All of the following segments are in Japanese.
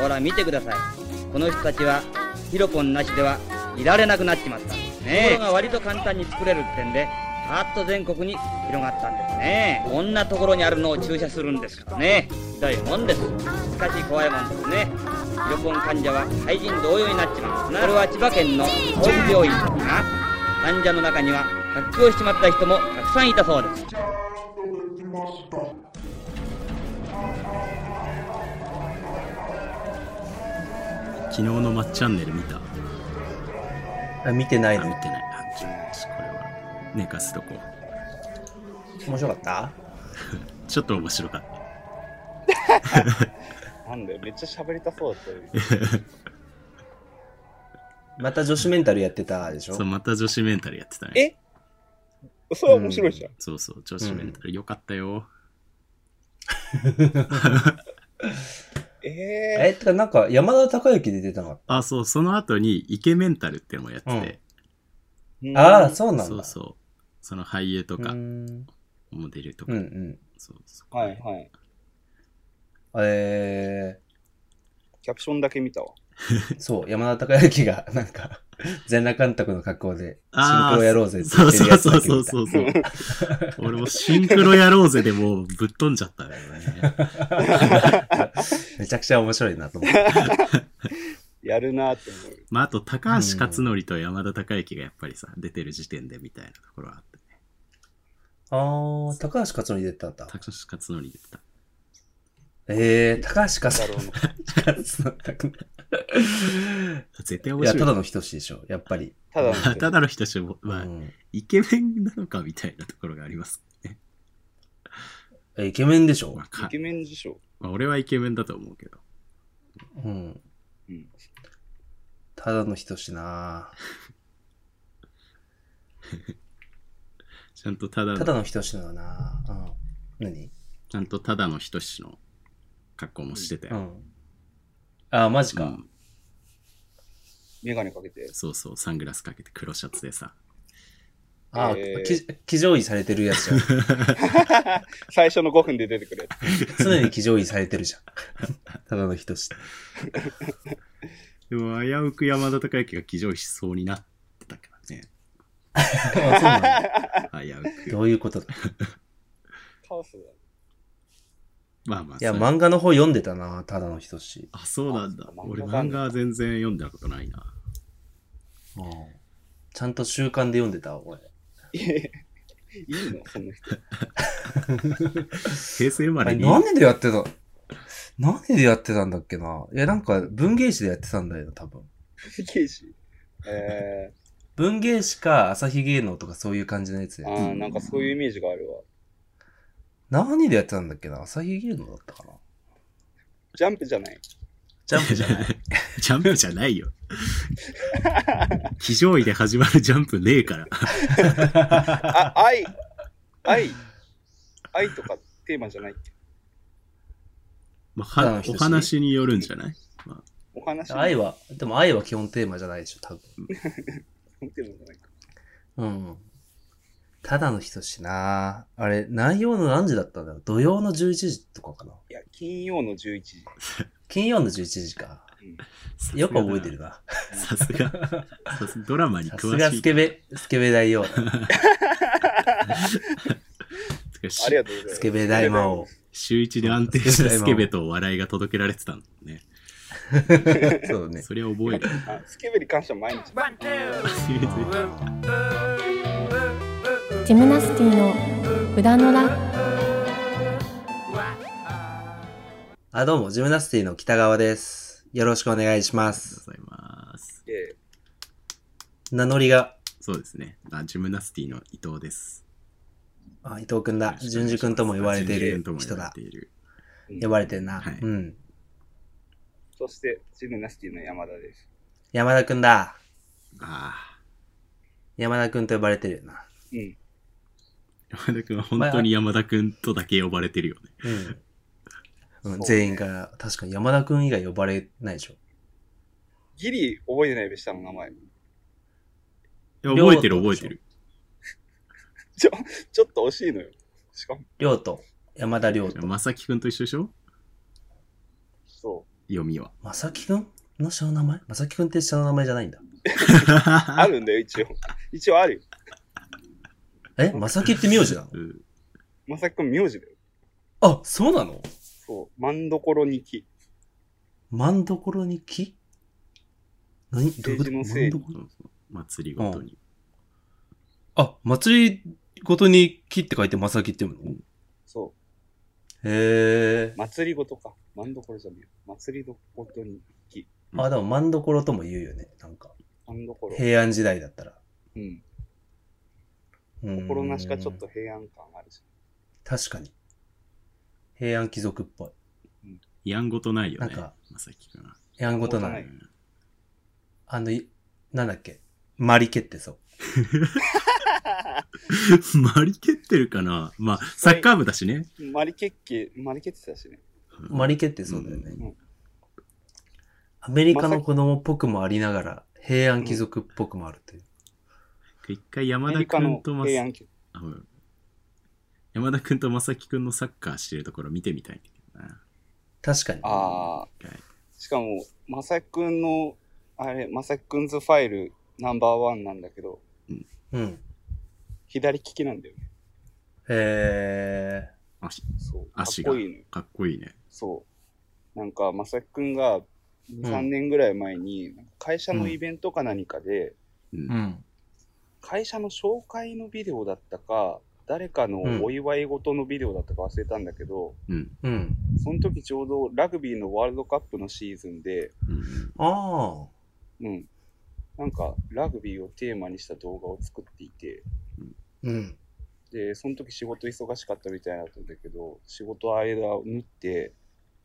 ほら見てください。この人たちはヒロポンなしではいられなくなっちまった。ねところが割と簡単に作れるってんでパッと全国に広がったんですね。こんなところにあるのを注射するんですからね。ひどいもんです。しかし怖いもんですね。ヒロポン患者は廃人同様になっちまうなこれは千葉県の東北病院ですが患者の中には発狂しちまった人もたくさんいたそうです昨日のマッチャンネル見た？あ見てないあ、見のてない。あ、ちょっとこれは寝かすとこ。面白かった？ちょっと面白かった。なんだよ、めっちゃ喋りたそうだったよ。また女子メンタルやってたでしょ？そう、また女子メンタルやってたね。え？それは面白いじゃん。そうそう、女子メンタルよかったよ。ええ、てかなんか山田孝之で出てなかっあ、そう、その後にイケメンタルっていうのもやってて、ー、た。ああ、そうなんだ。そうそう。その俳優とかう、んモデルとか、うんうん。そうそう。はいはい。えキャプションだけ見たわ。ー、そう、山田孝之がなんか、全裸監督の格好で、シンクロやろうぜってそう言ってるそうやつだそうけ見たそうそうそう。俺もシンクロやろうぜでもうぶっ飛んじゃったね。めちゃくちゃ面白いなと思って。やるなって思う。まあ、あと、高橋克典と山田孝之がやっぱりさ、出てる時点でみたいなところはあってね。あー、高橋克典出てたんだ。高橋克典出てた。えー、高橋克だろうの。典。絶対いや、面白い。ただの人志でしょ、やっぱり。ただのまあただの人も、まあ、うんイケメンなのかみたいなところがありますね。えイケメンでしょ？まあ、かイケメンでしょ。まあ、俺はイケメンだと思うけど。うん。うん。ただの人志な ちゃんとただの、ただの人志だなうん。何？ちゃんとただの人志の格好もしてたよ。うん。あー、マジか。うんメガネかけて。そうそう、サングラスかけて黒シャツでさ。あえーー、き騎乗位されてるやつじゃん。最初の5分で出てくるやつ。常に騎乗位されてるじゃん。ただの人志。でも、危うく山田孝之が騎乗しそうになってたからね。あそうなんだ。危うく。どういうことだカオスだ。まあまあ。いや、漫画の方読んでたなただの人志。あ、そうなんだ俺漫画は全然読んだことないな。うんちゃんと習慣で読んでたわ、俺。い やいいの？そんな人。平成生まあれ、れに。何でやってた？何でやってたんだっけな？いや、なんか、文芸誌でやってたんだよ、多分。刑事。え文芸誌か朝日芸能とかそういう感じのやつー、で。あーなんかそういうイメージがあるわ。何でやってたんだっけな？朝日芸能だったかな？ジャンプじゃない。ジャンプじゃない ジャンプじゃないよ。騎乗位で始まるジャンプねえから。あ、愛、愛、愛とかテーマじゃない？っけまあ、はお話によるんじゃない、まお話愛は、でも愛は基本テーマじゃないでしょ、多分。テーマじゃないか。うん。ただの人しなあれ、内容の何時だったんだろう？土曜の11時とかかな？いや、金曜の11時。金曜の11時か。うんあよく覚えてる。な。さすが。さすがドラマにさすが詳しい。スケベ、スケベ大王だ。ありがとうございます。スケベ大魔王。週一で安定したスケベと笑いが届けられてたんだね。そうね。それは覚える。あスケベに関しては毎日。ジムナスティの裏のラ。あ、どうも、ジムナスティの北川です。よろしくお願いします。ありがとうございます。え名乗りが、そうですね。あジムナスティの伊藤です。あ、伊藤くんだ。淳二くんとも呼ばれている人だ呼ばれて。いる。ー呼ばれてるな。はいうん。そして、ジムナスティの山田です。山田くんだ。あ山田くんと呼ばれてるよな。うん。あ。山田くんは本当に山田くんとだけ呼ばれてるよね。うん。全員から、確かに山田くん以外呼ばれないでしょ。ギリ覚えてないべしたの名前。いや覚えてる覚えてる。ちょ、ちょっと惜しいのよ。しかも、りょうと、山田りょうと。まさきくんと一緒でしょ？そう。読みは。まさきくんの下の名前？まさきくんって下の名前じゃないんだ。あるんだよ、一応。一応あるよ。えまさきって名字なの？うんまさきくん名字だよ。あ、そうなの？そう。万所に木。万所に木何？どういうこと？政治のせい万所そうそう祭りごとに。あ、祭りごとに木って書いてまさきって読むの？そへえう。。祭りごとか。万所じゃねえよ。祭りごとに木。あ、でも万所とも言うよね。なんか。万所。平安時代だったら。うん。心なしかちょっと。平安感あるし。確かに。平安貴族っぽい。やんごとないよね。なんかまさきくんは。やんごとなはいい。あの、いなんだっけ？マリケってそう。マリ蹴ってるかな？まあ、サッカー部だしね。マリケッケ、マリケってたしね。マリケってそうだよね。うんアメリカの子供っぽくもありながら、平安貴族っぽくもあるという。一回山田リカのくんとま平安家。あうん山田くんとまさきくんのサッカーしてるところ見てみたいんだけどな。確かに。ああはい。しかも、まさきくんの、あれ、まさきくんズファイルナンバーワンなんだけど、うん。左利きなんだよね。へえ。足、そう。かっ足がこいいのよ。かっこいいね。そう。なんか、まさきくんが、2、うん3年ぐらい前に、会社のイベントか何かで、うん。うん。会社の紹介のビデオだったか、誰かのお祝い事のビデオだったか忘れたんだけど、うん。うん。その時ちょうどラグビーのワールドカップのシーズンで、うん。ああ。うん。なんか、ラグビーをテーマにした動画を作っていて、うん。で、その時仕事忙しかったみたいだったんだけど、仕事間を縫って、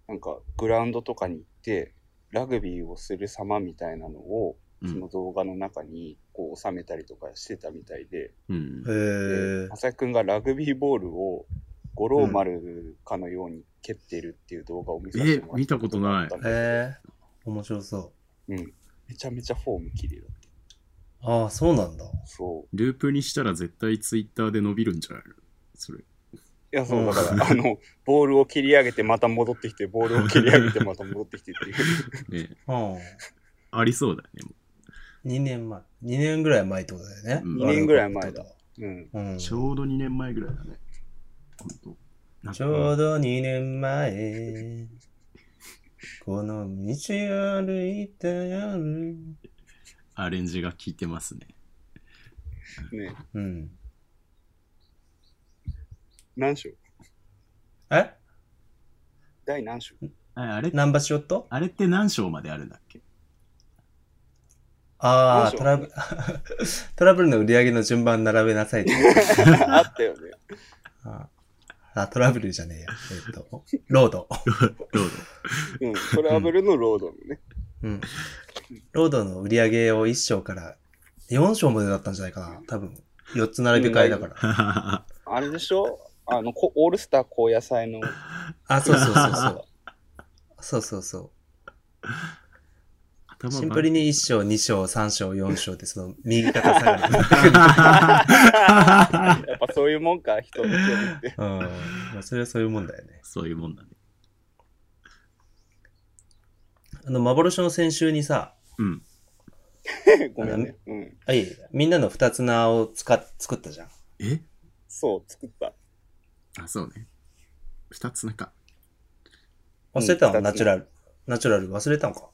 なんか、グラウンドとかに行って、ラグビーをする様みたいなのを、うんその動画の中に、こう、収めたりとかしてたみたいで、うん。で、。浅井くんがラグビーボールを、五郎丸かのように蹴ってるっていう動画を見させてもらったえ見たことないえ。面白そうん。めちゃめちゃフォーム綺麗だった。う。ああ、そうなんだ。そう。ループにしたら絶対ツイッターで伸びるんじゃないの？それ。いや、そうう、んだから、あの、ボールを切り上げてまた戻ってきて、ボールを切り上げてまた戻ってきてっていう。ね うん。ありそうだよね。2年前。2年ぐらい前ってことだよね。うん2年ぐらい前だうん。うん。ちょうど2年前ぐらいだね。ほんとなんかちょうど2年前、この道歩いた夜。アレンジが効いてますね。ねうん。何章？え？第何章？ああれ？ナンバーショット？あれって何章まであるんだっけ？ああ、トラブル、虎舞竜の売り上げの順番並べなさいって。あったよね。ああ、虎舞竜じゃねえや。えっと、ロード。ローうん。虎舞竜のロードのね。うん。ロードの売り上げを1章から4章までだったんじゃないかな。多分。4つ並び替えだから。ド。あれでしょ？あの、こオールスター感謝祭の。あ、そうそうそうそう。そうそうそう。頭シンプルに1章、2章、3章、4章ってその右肩下がり。やっぱそういうもんか、人の興味って。うん。まあそれはそういうもんだよね。そういうもんだね。あの、幻の先週にさ、うん。ごめんね。うん。あ、いえいえみんなの二つ名を使っ、作ったじゃん。え？そう、作った。あ、そうね。二つなんか、忘れたの、うんナチュラル。ナチュラル忘れたのか？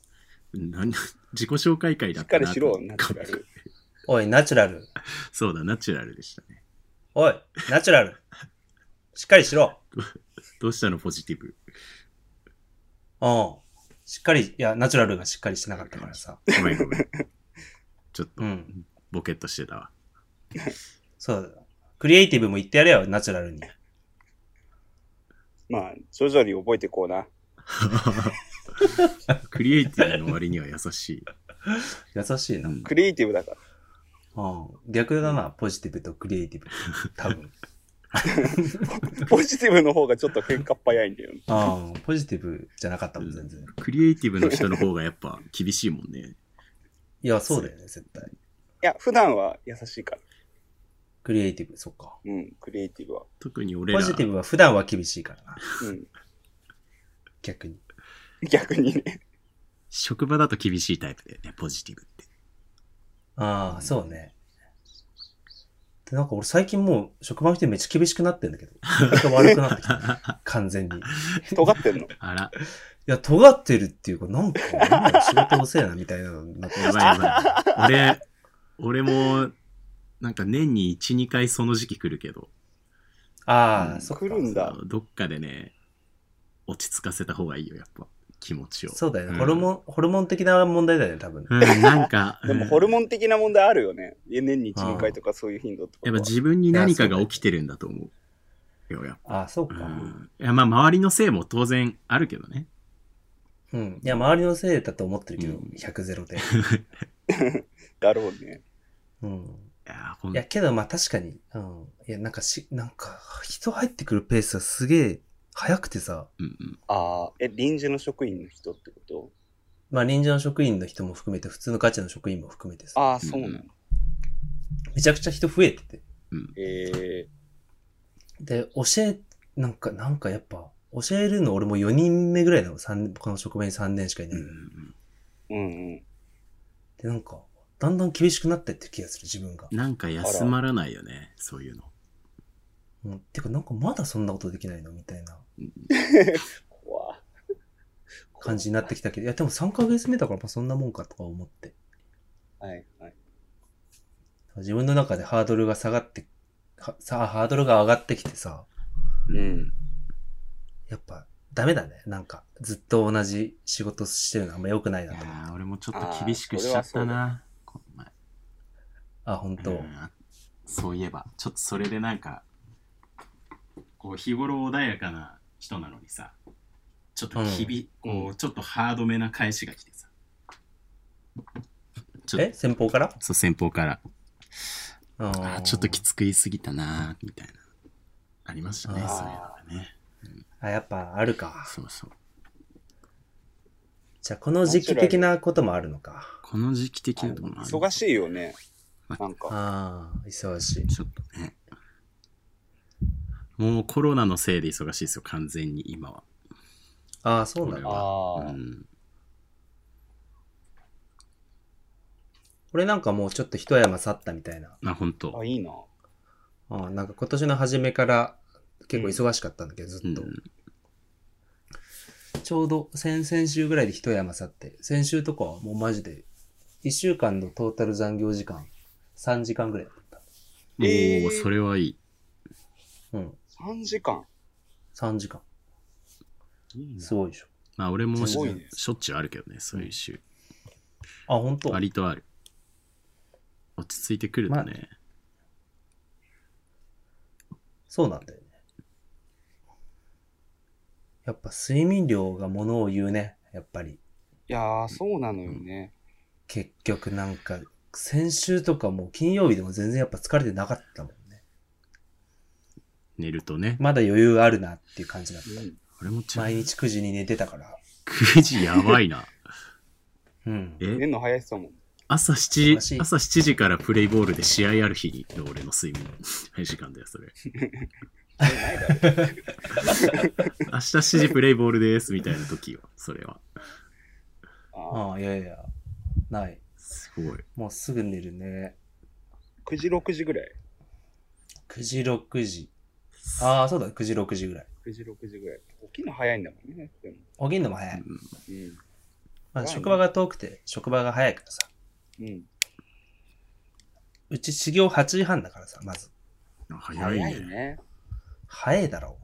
何 自己紹介会だしっなったかりしろ、とナチュラル。おい、ナチュラル。そうだ、ナチュラルでしたね。おい、ナチュラル。しっかりしろ。どうしたの、ポジティブ。うん。しっかり、いや、ナチュラルがしっかりしてなかったからさ。ごめんごめん。ちょっとう、ん。ボケっとしてたわ。そうだ。クリエイティブも言ってやれよ、ナチュラルに。まあ、徐々に覚えてこうな。クリエイティブの割には優しい。優しいな。うんクリエイティブだから。うん。逆だな、ポジティブとクリエイティブ。多分。ポジティブの方がちょっと喧嘩っ早いんだよね。うん。ポジティブじゃなかったもん、全然。クリエイティブの人の方がやっぱ厳しいもんね。いや、そうだよね、絶対。いや、普段は優しいから。クリエイティブ、そっか。うん、クリエイティブは。特に俺らポジティブは普段は厳しいからな。うん。逆に。逆にね。職場だと厳しいタイプだよね、ポジティブって。ああ、そうね。で、なんか俺最近もう職場の人にめっちゃ厳しくなってんだけど。悪くなってきた。完全に。い尖ってんの？あら、や、尖ってるっていうか、なんか、仕事遅えなみたいなのになってやばいやばい。俺、俺も、なんか年に1、2回その時期来るけど、ああ、うんそ来るんだ。どっかでね、落ち着かせた方がいいよ、やっぱ。気持ちを。そうだよね。んホルモン、ホルモン的な問題だよね、多分。うん、なんか、でもうんホルモン的な問題あるよね。年に1、2回とかそういう頻度とかは。やっぱ自分に何かが起きてるんだと思う。よ、やっああ、そうぱ。か。うん。いや、まあ、周りのせいも当然あるけどね。うん。いや、周りのせいだと思ってるけど、うん100ゼロで。だろうね。うん。いや、ほんいや、けどまあ確かに、うん。いや、なんかし、なんか、人入ってくるペースがすげえ早くてさ、うんうん。ああ、え、臨時の職員の人ってこと？まあ臨時の職員の人も含めて、普通のガチの職員も含めてさ、ああ、そうなの。めちゃくちゃ人増えてて。えで、教え、なんか、なんかやっぱ、教えるの俺も4人目ぐらいなの。三この職場に3年しかいない。うんうんー、うんうん。で、なんか、だんだん厳しくなってってる気がする、自分が。なんか休まらないよね、そういうの。うん。てか、なんかまだそんなことできないの？みたいな 怖感じになってきたけど、いや、でも3ヶ月目だから、まあそんなもんかとか思って。はいはい。自分の中でハードルが下がって、はさあ、ハードルが上がってきてさ、うん。やっぱ、ダメだね。なんか、ずっと同じ仕事してるのあんま良くないなと思って。ー俺もちょっと厳しくしちゃったな、この前。あ、本当、うんそういえば、ちょっとそれでなんか、こう日頃穏やかな人なのにさ、ちょっときび、こう、ちょっとハードめな返しが来てさ。ちょっえ？先方から？と、そう、先方から、ああちょっときつく言いすぎたなみたいな。ありましたね、あーそういうのがね。あ、やっぱあるか。そうそう。じゃあ、この時期的なこともあるのか。この時期的なところもある忙しいよね。なんか。ああ、忙しい。ちょっとね。もうコロナのせいで忙しいですよ、完全に今は。ああ、そうなんだ。ああ、うん、俺なんかもうちょっと一山去ったみたいな。あ、本当あ、いいな。ああなんか今年の初めから結構忙しかったんだけど、ずっと。うんちょうど先々週ぐらいで一山去って、先週とかはもうマジで、一週間のトータル残業時間、3時間ぐらいだった。おえーー、それはいい。うん、3時間。3時間。いいなすごいでしょ。まあ俺もしすごいねしょっちゅうあるけどね、そういう週。あ、本当？割とある。落ち着いてくるとね。そうなんだよね。やっぱ睡眠量がものを言うね。やっぱり。いやー、そうなのよね。結局なんか、先週とかもう金曜日でも全然やっぱ疲れてなかったもんね。寝るとね。まだ余裕あるなっていう感じだった。うん。俺も毎日9時に寝てたから。9時やばいな。うん。え？寝んの早いっすもん。朝忙し7時、い朝7時からプレイボールで試合ある日の俺の睡眠時間だよ、それ。明日7時プレイボールです、みたいな時よ、それは。ああああ、いやいや。ない。すごい。もうすぐ寝るね。9時、6時ぐらい？9時、6時。ああ、そうだ、9時、6時ぐらい。9時、6時ぐらい。起きるの早いんだもんね。でも。起きるのも早い。うんうん。まあ、職場が遠くて、職場が早いからさ。うん。うち始業8時半だからさ、まず。あ早いね早いね。早いだろ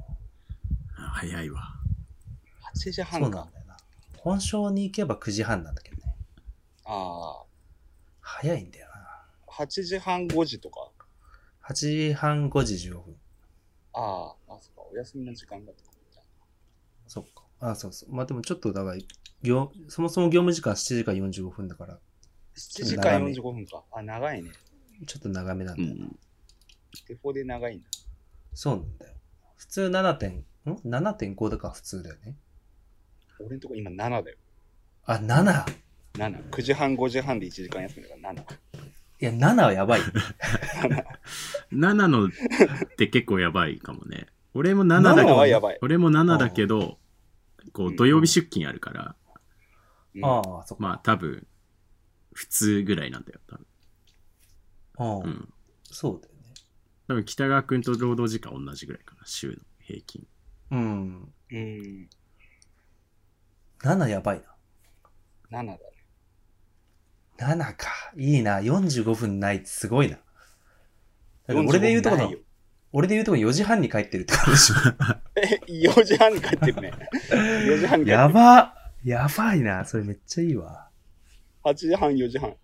あ早いわ。8時う。そう。なんだよな。本省に行けば9時半なんだけどね。あ早いんだよな。あ。8時半、5時とか。8時半、5時15分。ああ。あ、そっか。お休みの時間だったかじゃそっか。あそうそう。まあでもちょっとだから、業そもそも業務時間7時間45分だから、あ7時間45分か。あ、長いね。ちょっと長めなんだよな。うん。デフォで長いんだ。そうなんだよ。普通7点、ん ?7.5 だから普通だよね。俺んとこ今7だよ。あ、7! 7。9時半、5時半で1時間休みだから7。いや、7はやばい。7のって結構やばいかもね。俺も7だけ7ど、はやばい俺も7だけど、こううん土曜日出勤あるから、うんああ、そっか。まあ多分、普通ぐらいなんだよ、多分。ああ、うん。そうだよね。多分北川君と労働時間同じぐらいかな、週の平均。うん。うん。7やばい7だね。な。7か。いいな。45分ないってすごいな。俺で言うとこの45ないよ、俺で言うとこ4時半に帰ってるってことでしょ。え、4時半に帰ってるね。4時半に帰ってる。やば。やばいな。それめっちゃいいわ。8時半、4時半。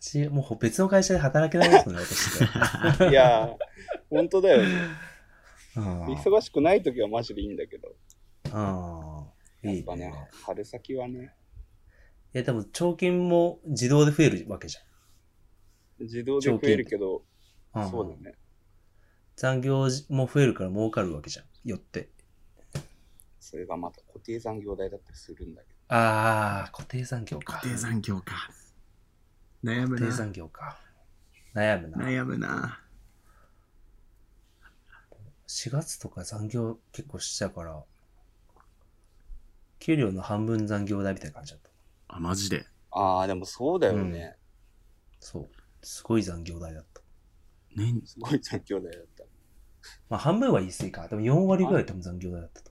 8もう別の会社で働けないですね、私。いやー、本当だよね。うん忙しくない時はマジでいいんだけど。うん。いいやっぱねね。、春先はね、いや、でも、貯金も自動で増えるわけじ自動で増えるけど、ゃん。んそうだね。残業も増えるから儲かるわけじゃん。よって。それがまた固定残業代だったりするんだけああ、固定残業か。固定残業か。悩むな。固定残業か。悩むな。悩むな。4月とか残業結構しちゃうから、給料の半分残業代みたいな感じだった。あ、マジで？ど。ああ、でもそうだよね。そう。すごい残業代だった。年、すごい残業代だった。まあ半分は言い過ぎか。でも4割ぐらい多分残業代だったと。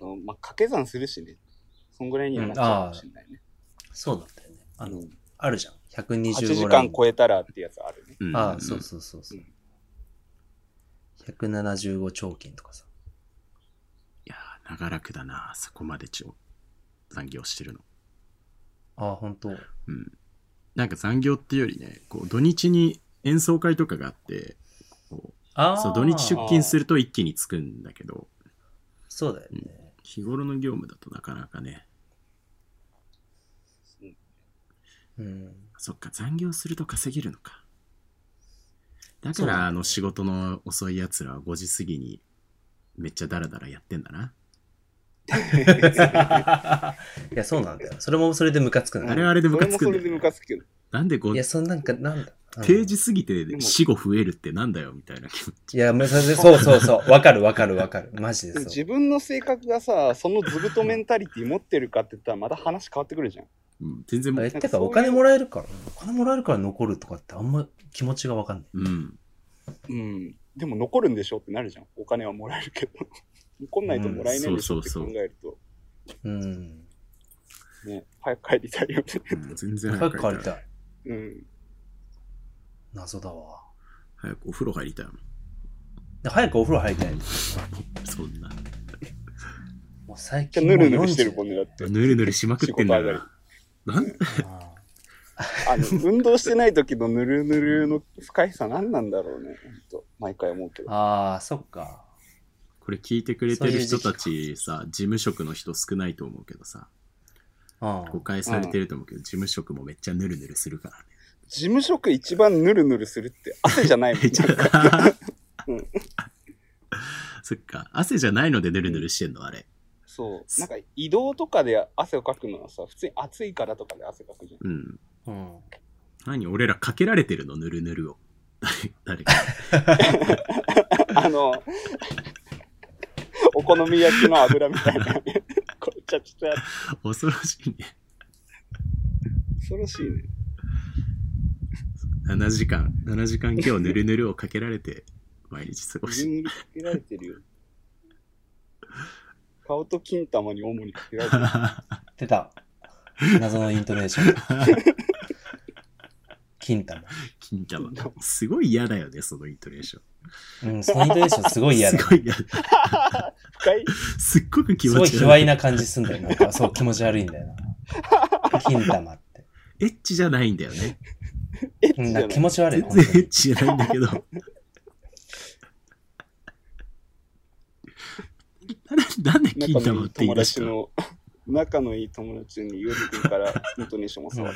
うんまあ、掛け算するしね。そんぐらいにはなっちゃうかもしれないね。そうだったよね。あの、うんあるじゃん。125 8時間超えたらってやつあるね。うんああ、そうそうそうそううん。175兆金とかさ。いやー、長らくだな、そこまでちょ残業してるの。ああ、本当うん。なんか残業っていうよりね、こう土日に演奏会とかがあって、こ。うそう土日出勤すると一気につくんだけど、そうだよね。日頃の業務だとなかなかね、うん。そっか、残業すると稼げるのか。だから、あの仕事の遅い奴らは5時過ぎにめっちゃダラダラやってんだな。いや、そうなんだよ。それもそれでムカつくな。あれはあれでムカつくんだよそれもそれでムカつくけど。なんでいや、5そんなんか、なんだ？うん定時過ぎても死後増えるってなんだよみたいな気持ち。いや、そうそうそう。わかるわかるわかる。マジでそう。自分の性格がさ、そのずぶとメンタリティ持ってるかって言ったらまた話変わってくるじゃん。うん、全然もえ、う、てか、お金もらえるから、お金もらえるから残るとかってあんま気持ちがわかんない。うん。うん。でも残るんでしょってなるじゃん。お金はもらえるけど。残んないともらえないんでしょって考えると、うん。ね、早く帰りたいよね。うん全然早く帰りい。たい。うん。謎だわ。早くお風呂入りたいもん。で早くお風呂入りたい。そんな。もう最近ぬるぬるしてる40もんね、だって。ぬるぬるしまくってんだから。なん？ああの、運動してない時のぬるぬるの不快さ何なんだろうね。毎回思うけど。あー、そっか。これ聞いてくれてる人たちさ、事務職の人少ないと思うけどさ、うん。誤解されてると思うけど、事務職もめっちゃぬるぬるするからね。事務職一番ぬるぬるするって汗じゃないもん うんそっか。汗じゃないのでぬるぬるしてんのあれ。そう。なんか移動とかで汗をかくのはさ、普通に暑いからとかで汗かくじゃん。うん。うん。何俺らかけられてるのぬるぬるを。誰誰か。あの、お好み焼きの油みたいな。これちゃちゃちゃ恐ろしいね。恐ろしいね。7時間、7時間今日ぬるぬるをかけられて、毎日過ごし。ぬるぬるかけられてるよ。顔と金玉に主にかけられてる。出た。謎のイントネーション。金玉。金玉。すごい嫌だよね、そのイントネーション。うん、そのイントネーションすごい嫌だ。すごい嫌だ。深 いすっごく気すごい卑持ち悪い。猥な感じすんだよ。なんか、そう、気持ち悪いんだよな。金玉って。エッチじゃないんだよね。うん、エッチじ気持ち悪い。全然エッチじゃないんだけど。ななんで金玉って言い友出した達の、仲のいい友達にゆうじくんからイントネーションを教わっ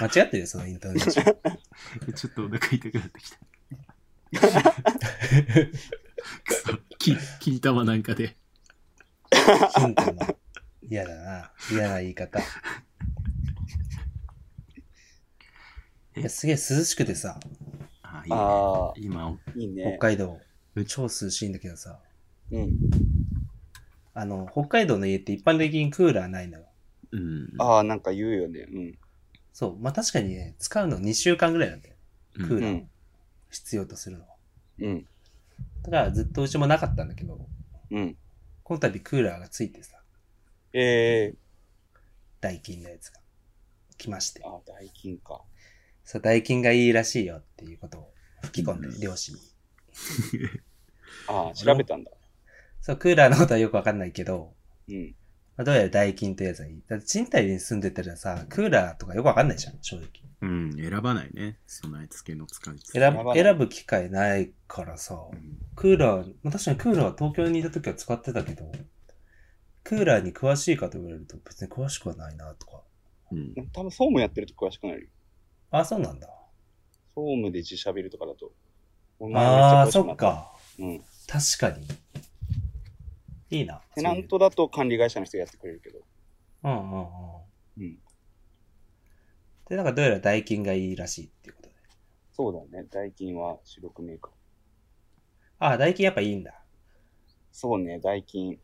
た。間違ってるよ、そのイントネーション。ちょっとお腹痛くなってきた。くそ、金金玉なんかで。金玉。嫌だな。嫌な言い方。いやすげえ涼しくてさ、あいいねああ、今、いい北ね。海道、超涼しいんだけどさ、うん。あの、北海道の家って一般的にクーラーないのよ。うん。ああ、なんか言うよね。うん。そう。まあ確かにね、使うの2週間ぐらいなんだよ。うんクーラー必要とするのは。うん。だからずっとうちもなかったんだけど、うん。この度クーラーがついてさ、ええダイキンのやつが来まして。あ、大金か。そう、ダイキンがいいらしいよっていうことを吹き込んで、両親に。ああ、調べたんだ。そう、クーラーのことはよくわかんないけど、うん。まあ、どうやらダイキンというやつがいい。だって賃貸に住んでたらさ、クーラーとかよくわかんないじゃん、正直。うん、選ばないね。備え付けの使い選ぶ選ぶ機会ないからさ、うんクーラー、まあ確かにクーラーは東京にいた時は使ってたけど、クーラーに詳しいかと言われると別に詳しくはないなとか。うん。多分総務やってると詳しくなるよ。あ、そうなんだ。総務で自社ビルとかだと。ああ、そっっ。か。うん。確かに。いいな。テナントだと管理会社の人がやってくれるけど。そうんうんうん。うん。で、なんかどうやらダイキンがいいらしいっていうことで。そうだね。ダイキンは主力メーカー。あ、ダイキンやっぱいいんだ。そうね、ダイキン。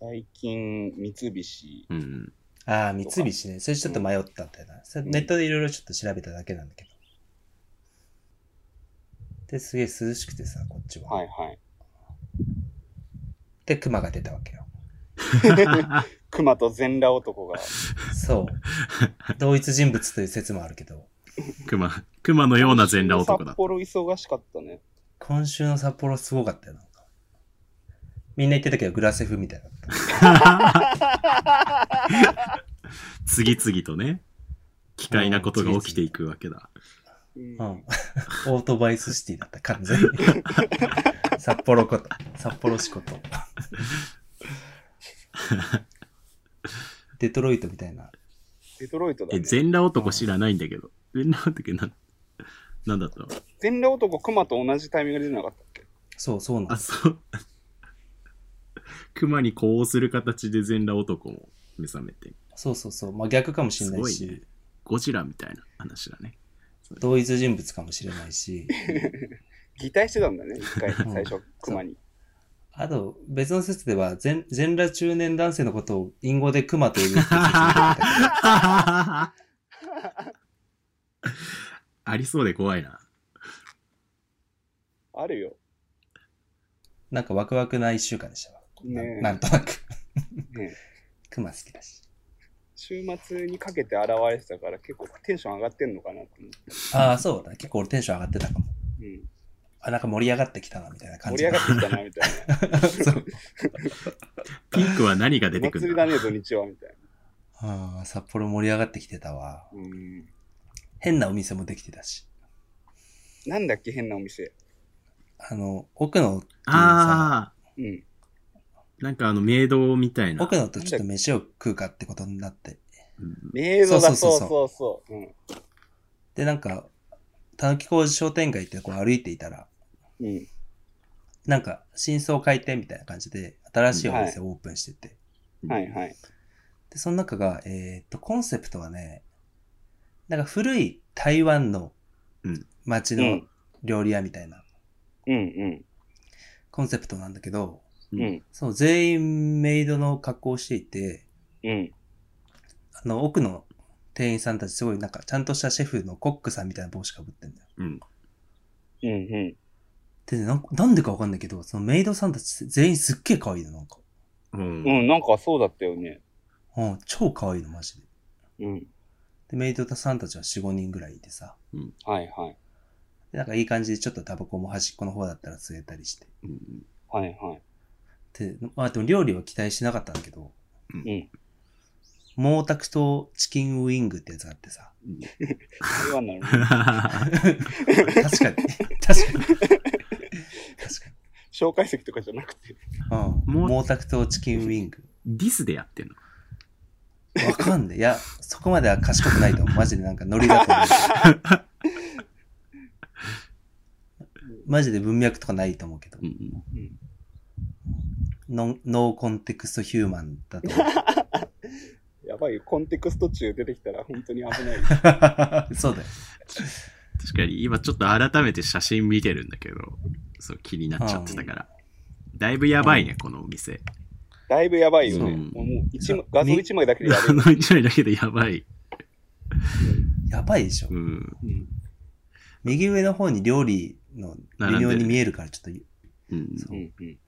ダイキン、三菱。うん。ああ、三菱ね。それちょっと迷ったんだよな。うんネットでいろいろちょっと調べただけなんだけど。で、すげえ涼しくてさ、こっちは。はいはい。で、熊が出たわけよ。熊と全裸男が。そう。同一人物という説もあるけど、熊、熊のような全裸男だ札。幌忙しかったね。今週の札幌すごかったよ、なんか。みんな言ってたけど、グラセフみたいだった。次々とね、奇怪なことが起きていくわけだ。うんうん。オートバイスシティだった、完全に。札幌こと。札幌市こと。デトロイトみたいな。デトロイトだえ、ね。全裸男知らないんだけど。全裸男なん、なんだった？の全裸男、熊と同じタイミングで出なかったっけ？そう、そうなんあ、です。そう。熊に呼応する形で全裸男も目覚めて。そうそうそう。まあ逆かもしれすないし、ごいね。ゴジラみたいな話だね。同一人物かもしれないし、擬態してたんだね、一回、うん最初、熊に。あと別の説では全全裸中年男性のことを隠語で熊と呼ぶ ありそうで怖いな。あるよ。なんかワクワクな一週間でしたわ。なねえなんとなく。ね熊好きだし。週末にかけて現れてたから結構テンション上がってんのかなって思って。ああ、そうだ。結構俺テンション上がってたかも。うん。あ、なんか盛り上がってきたな、みたいな感じ盛り上がってきたな、みたいな。そう。ピンクは何が出てくるんだ？祭りだね、土日は、みたいああ、札幌盛り上がってきてたわ。な。うん。変なお店もできてたし。なんだっけ、変なお店。あの、奥野っていうさ、あうん。あ、なんかあの、メイドみたいな。奥野とちょっと飯を食うかってことになって。うんメイドだ、そそううそうそうそうそう。うん。で、なんか、たぬき工事商店街ってこう歩いていたら、うん。なんか、新装開店みたいな感じで、新しいお店をオープンしてて。はいはい。で、その中が、えーっと、コンセプトはね、なんか古い台湾のうん街のうん。料理屋みたいなうんうん。コンセプトなんだけど、うん。そう、全員メイドの格好をしていて、うん。あの、奥の店員さんたちすごいなんか、ちゃんとしたシェフのコックさんみたいな帽子かぶってんだよ。うん。うんうん。でね、なんかなんでかわかんないけど、そのメイドさんたち全員すっげえ可愛いの、なんか。うん。うん、なんかそうだったよね。うん、超可愛いの、マジで。うん。で、メイドさんたちは4、5人ぐらいいてさ。はいはい。で、なんかいい感じでちょっとタバコも端っこの方だったら吸えたりして。うんはいはい。で、まあでも料理は期待しなかったんだけど、うん。毛沢東チキンウィングってやつがあってさ。台湾なのね。確かに。確かに。確かに。紹介席とかじゃなくて。うん。毛毛沢東チキンウィング。ディスでやってんの？わかんない。いや、そこまでは賢くないと思う。マジでなんかノリだと思う。マジで文脈とかないと思うけどう。んうん。ノンノーコンテクストヒューマンだと思う。やばいよ、コンテクスト中出てきたら本当に危ない。そうだよ。確かに今ちょっと改めて写真見てるんだけど、そう気になっちゃってたから。だいぶやばいね、このお店。だいぶやばいよね。もう一枚画像1枚だけでやある。の一枚だけでやばい。やばいでしょ。うん。うん右上の方に料理の微妙に見えるからちょっとうん。うんうん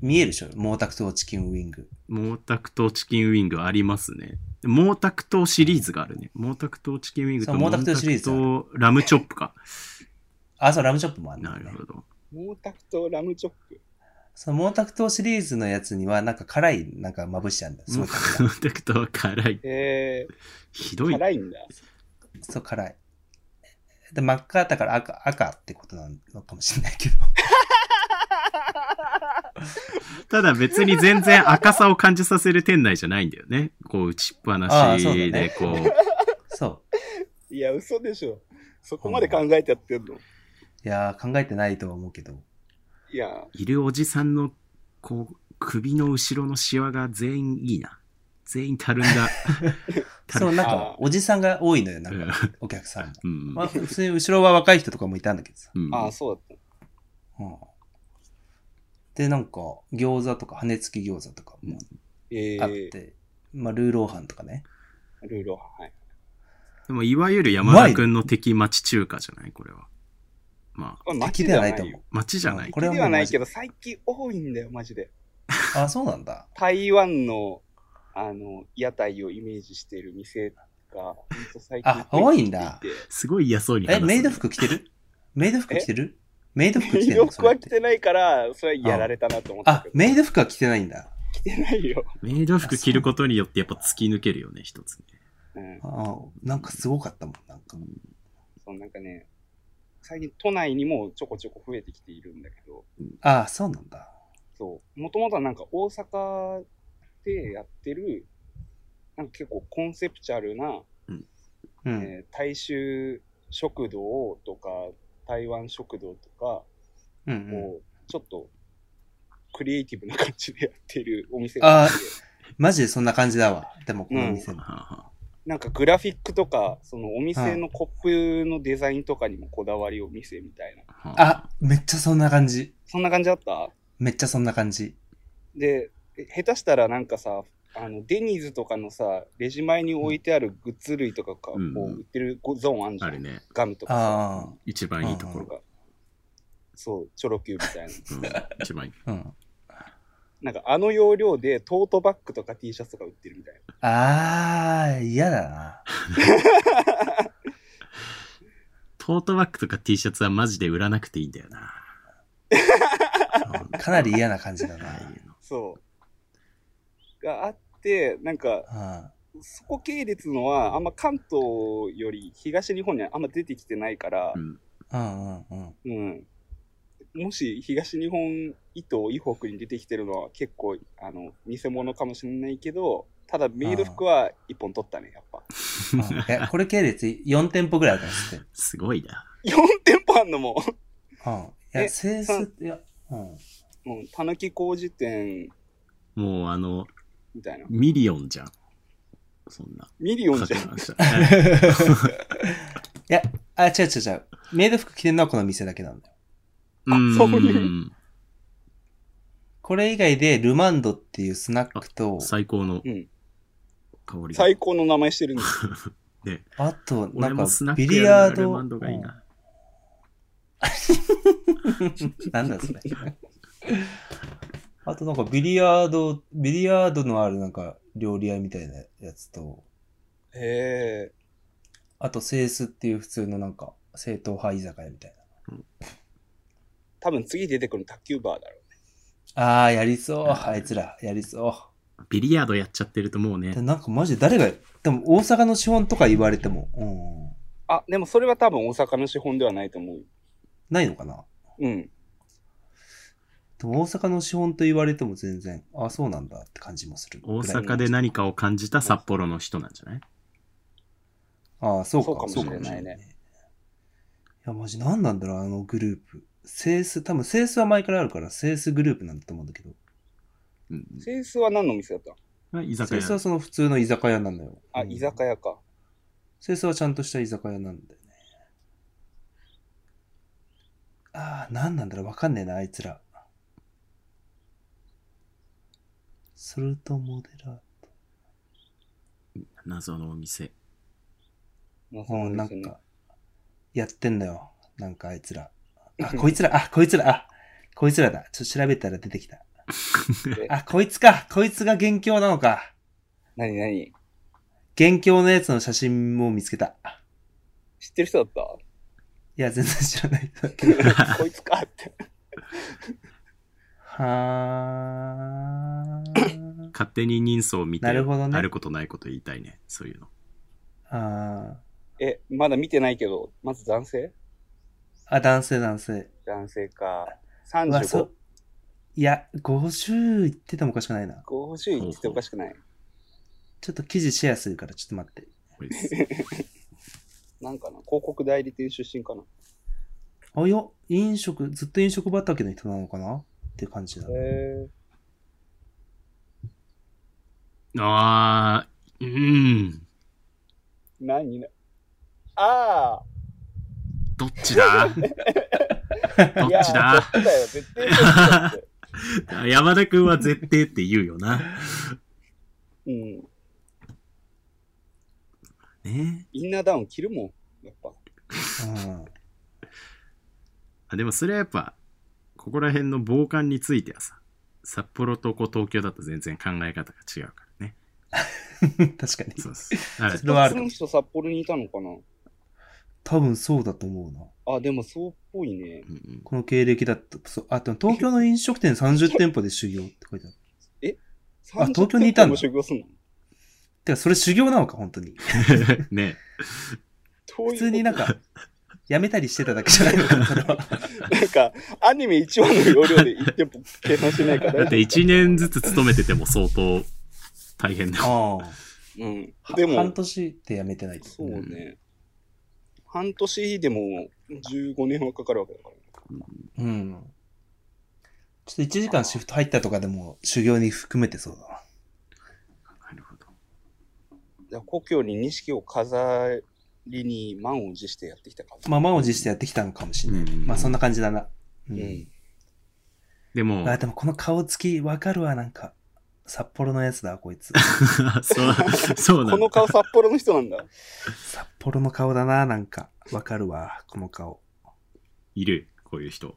見えるでしょ？毛沢東チキンウィング。毛沢東チキンウィングありますね。毛沢東シリーズがあるね。毛沢東チキンウィングとそう毛沢東シリーズある毛沢東ラムチョップか。あ、そう、ラムチョップもあるんだよね。なるほど。毛沢東ラムチョップ。その毛沢東シリーズのやつにはなんか辛い、なんかまぶしてあるんだよ。すごい毛沢東は辛い。えー、ひどい。辛いんだ。そう、辛い。で、真っ赤だから赤、赤ってことなのかもしれないけど。ただ別に全然赤さを感じさせる店内じゃないんだよね。こう打ちっぱなああそうだしでね、こう。そう。いや、嘘でしょ。そこまで考えてやってんの。いやー、考えてないとは思うけど。いや、いるおじさんの、こう、首の後ろのシワが全員いいな。全員たるんだ。そう、なんあか、おじさんが多いのよ、なんうんか、お客さんも。うん。まあ、普通に後ろは若い人とかもいたんだけどさ。うんああ、そうだっうんで、なんか、餃子とか、羽根付き餃子とかもた。えあっー、て、まあ、ルーローハンとかね。ルーローはい。でも、いわゆる山田くんの敵町中華じゃない？これは。まあ、街ではないと思う。。町じゃないうん。これはないけど、最近多いんだよ、マジで。あ、そうなんだ。台湾の、あの、屋台をイメージしてる店が、最近あ多いんだすごい嫌そうに話え、すねメイド服着てる？メイド服着てる？メイド服メイ着てる？のド服は着ててないから、それはやられたなと思ったあけ、ど。メイド服は着てないんだ。着てないよ。メイド服着ることによってやっぱ突き抜けるよね、一つね。うん。あなんかすごかったもん、なんか。そう、なんかね、最近都内にもちょこちょこ増えてきているんだけど、あそうなんだ。そう、もともとはなんか大阪でやってる、なんか結構コンセプチャルな、うん。えー大衆食堂とか、台湾食堂とか、うんうん。こう、ちょっと、クリエイティブな感じでやってるお店があって、マジでそんな感じだわ。でも、この店も。はあはあなんかグラフィックとか、そのお店のコップのデザインとかにもこだわりを見せみたいな。はああ、めっちゃそんな感じ。そんな感じだった？めっちゃそんな感じ。で、え下手したらなんかさ、あの、デニーズとかのさ、レジ前に置いてあるグッズ類とかが、こうんう、売ってるゾーンあんじゃん。あるね。ガムとかさ。一番いいところ。なんか、そう、チョロ Q みたいな。うん、一番いい。うん。なんかあの容量でトートバッグとか T シャツとか売ってるみたいな。あー、嫌だな。トートバッグとか T シャツはマジで売らなくていいんだよな。かなり嫌な感じだな。そう。があって、なんか、うん。そこ系列のは、あんま関東より東日本にはあんま出てきてないからう、ん。うんうんうん。うん。もし東日本以東、以北に出てきてるのは結構、あの、偽物かもしれないけど、ただメイド服は一本取ったね、やっぱ。これ系列4店舗ぐらいあるから知ってる。すごいな。4店舗あんのもうん。いえや、セース、いや、うたぬき工事店もうあの、みたいな。ミリオンじゃん。そんな。ミリオンじゃん。ん。いや、あ、違う違う違う。メイド服着てるのはこの店だけなんだよ。うん。そういうこれ以外でルマンドっていうスナックと、最高のうん。香りが。最高の名前してるんですで、あと、な俺んかビリヤードルマンドがいいな。うん なんだそれ。あとなんかビリヤード、ビリヤードのあるなんか料理屋みたいなやつと、へえ。あとセースっていう普通のなんか正統派居酒屋みたい多分次出てくるの卓球バーだろうね。な。あー、やりそう。あいつら、やりそビリヤードやっちゃってるともうう。ねで、なんかマジで誰が、でも大阪の資本とか言われても、うん、あ、でもそれは多分大阪の資本ではないと思う。ないのかな？うん。でも大阪の資本と言われても全然、あ、そうなんだって感じもする。大阪で何かを感じた札幌の人なんじゃない？ああ、そうかそうかもしれないねそうかもしれいや、マジ何なんだろう、あのグループ。セース、多分セースは前からあるから、セースグループなんだと思うんだけど。うん。セースは何の店だった居酒セースは屋。その普通の居酒屋なんだよ。あ、うん居酒屋か。セースはちゃんとした居酒屋なんだよね。ああ、何なんだろう、わかんねえな、あいつら。ソルトモデラ謎のお店。まあー。うん、なんそうですねか、やってんだよ。なんかあいつら。あ、こいつら、あ、こいつら、あ、こいつらだ。ちょっと調べたら出てきた。あ、こいつか。こいつが元凶なのか。何何？元凶のやつの写真も見つけた。知ってる人だっいや、全然知らない人だけど。た こいつかって。はー。勝手に人相を見て、なるほどねあることないこと言いたいね。そういうの。あえ、まだ見てないけど、まず男性？ー。あ、男性男性。男性か。うわ、そ 35?50 う。いや、50いっててもおかしくないな。いってておかしくない。ちょっと記事シェアするから、ちょっと待って。なんかな広告代理店出身かなあ、いや、飲食、ずっと飲食畑の人なのかな？って感じだ。へあー、うん。ー。何？なあどっちだ？あ どっちだ？山田くんは絶対って言うよな。うん。ねインナーダウン着るもん。やっぱ。うん。あでもそれはやっぱ、ここら辺の防寒についてはさ、札幌とこう東京だと全然考え方が違うからね。確かに。そうそう。だからそれはあ人札幌にいたのかな？多分そうだと思うな。あ、でもそうっぽいね。うんうんこの経歴だと。そうあ、でも東京の飲食店 30店舗で修行って書いてある。あ東京にいたんだ30店舗も修行すんの？てか、それ修行なのか、本当に。ね普通になんか、やめたりしてただけじゃないのかな、それは。なんか、アニメ1話の容量で1店舗計算しないからだって1年ずつ勤めてても相当大変だよ。ああ。うん。はでも半、年でやめてないと。そうね。半年でも15年はかかるわけだから。うん。ちょっと1時間シフト入ったとかでも修行に含めてそうだな。なるほど。だから故郷に錦を飾りに満を持してやってきたから。まあ、満を持してやってきたのかもしれない。うんまあ、そんな感じだな。う。うんん。でも、あ、でもこの顔つきわかるわ、なんか。札幌のやつだ、こいつ。そう、そうなんだこの。顔札幌の人なんだ。札幌の顔だな、なんか。わかるわ、この顔。いる、こういう人。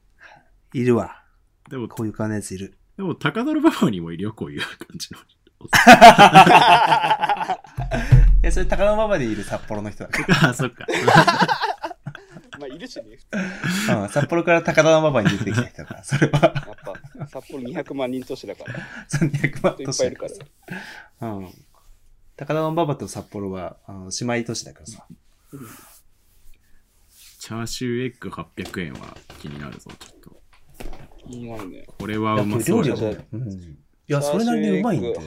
いるわ。でも、こういう顔のやついる。でも高田馬場にもいるよ、こういう感じの。いや、それ高野馬場でいる札幌の人だかあ、そっか。まあ、いるしね。ら。うん、札幌から高田馬場に出てきた人だから、それは。やっぱ、札幌200万人都市だから。300万いっ都ぱいいるから市だからさ。うん。高田馬場と札幌は、あの姉妹都市だからさ。チャーシューエッグ800円は気になるぞ、ちょっと。気になるね。これはうまそうだ料理は、うん。いや、それなりにうまいんだよ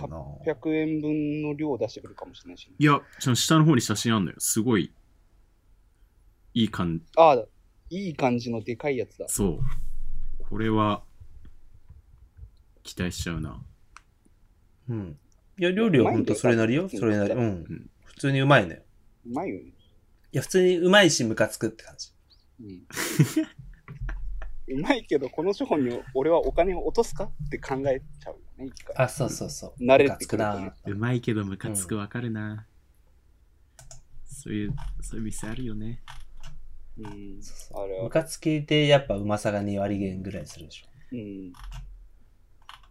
な。100円分の量出してくるかもしれないし、ね。いや、その下の方に写真あんのよ。すごい、いい感じ。ああ、いい感じのでかいやつだ。そう。これは、期待しちゃうな。うん。いや、料理はほんとそれなりよ。それなり。ううんん。普通にうまいのよ。うまいよね。いや、普通にうまいし、ムカつくって感じ。うん。うまいけど、この処方に俺はお金を落とすかって考えちゃうよね、一回。あ、そうそうそう。慣れてくくるとねな。うまいけどムカつくわかるな。そういう、そういう店あるよね。うん。あれは。ムカつきでやっぱうまさが2割減ぐらいするでしょ。うん。